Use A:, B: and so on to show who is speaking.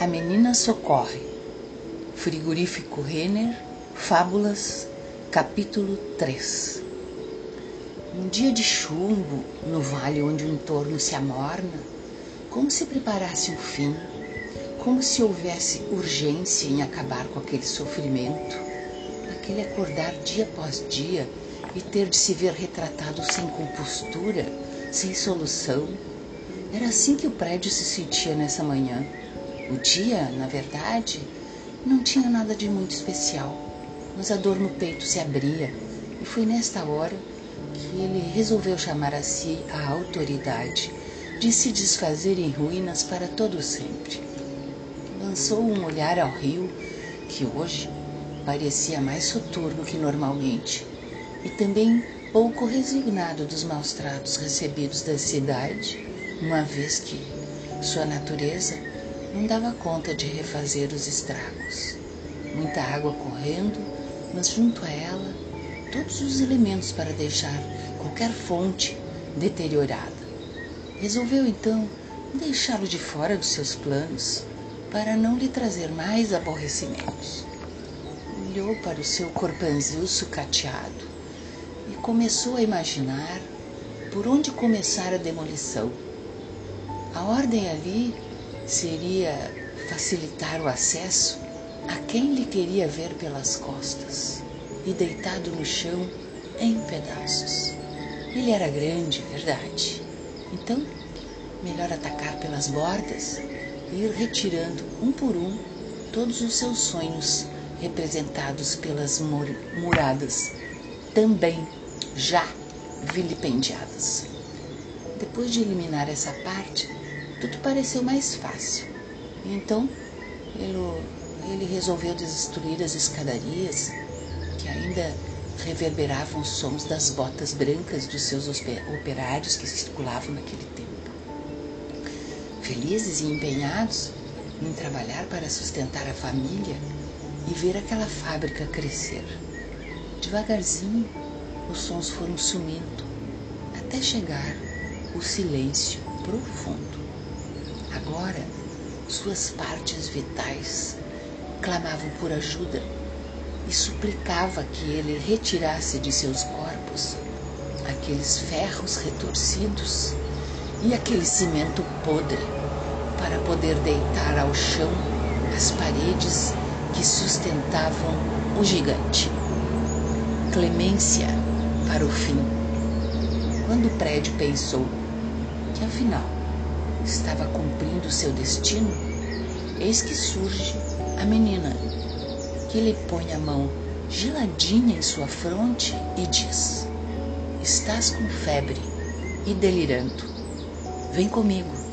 A: A Menina Socorre, Frigorífico Renner, Fábulas, capítulo 3 Um dia de chumbo, no vale onde o entorno se amorna, como se preparasse um fim, como se houvesse urgência em acabar com aquele sofrimento, aquele acordar dia após dia e ter de se ver retratado sem compostura, sem solução. Era assim que o prédio se sentia nessa manhã o dia, na verdade, não tinha nada de muito especial, mas a dor no peito se abria e foi nesta hora que ele resolveu chamar a si a autoridade de se desfazer em ruínas para todo sempre. Lançou um olhar ao rio, que hoje parecia mais soturno que normalmente, e também pouco resignado dos maus tratos recebidos da cidade, uma vez que sua natureza não dava conta de refazer os estragos. Muita água correndo, mas junto a ela todos os elementos para deixar qualquer fonte deteriorada. Resolveu então deixá-lo de fora dos seus planos para não lhe trazer mais aborrecimentos. Olhou para o seu corpanzil sucateado e começou a imaginar por onde começar a demolição. A ordem ali seria facilitar o acesso a quem lhe queria ver pelas costas e deitado no chão em pedaços. Ele era grande, verdade. Então, melhor atacar pelas bordas e ir retirando um por um todos os seus sonhos representados pelas muradas, também já vilipendiadas. Depois de eliminar essa parte, tudo pareceu mais fácil. Então, ele, ele resolveu destruir as escadarias que ainda reverberavam os sons das botas brancas dos seus operários que circulavam naquele tempo. Felizes e empenhados em trabalhar para sustentar a família e ver aquela fábrica crescer. Devagarzinho, os sons foram sumindo até chegar o silêncio profundo. Agora, suas partes vitais clamavam por ajuda e suplicava que ele retirasse de seus corpos aqueles ferros retorcidos e aquele cimento podre para poder deitar ao chão as paredes que sustentavam o gigante. Clemência para o fim. Quando o prédio pensou que afinal estava cumprindo seu destino, eis que surge a menina, que lhe põe a mão geladinha em sua fronte e diz: Estás com febre e delirando. Vem comigo.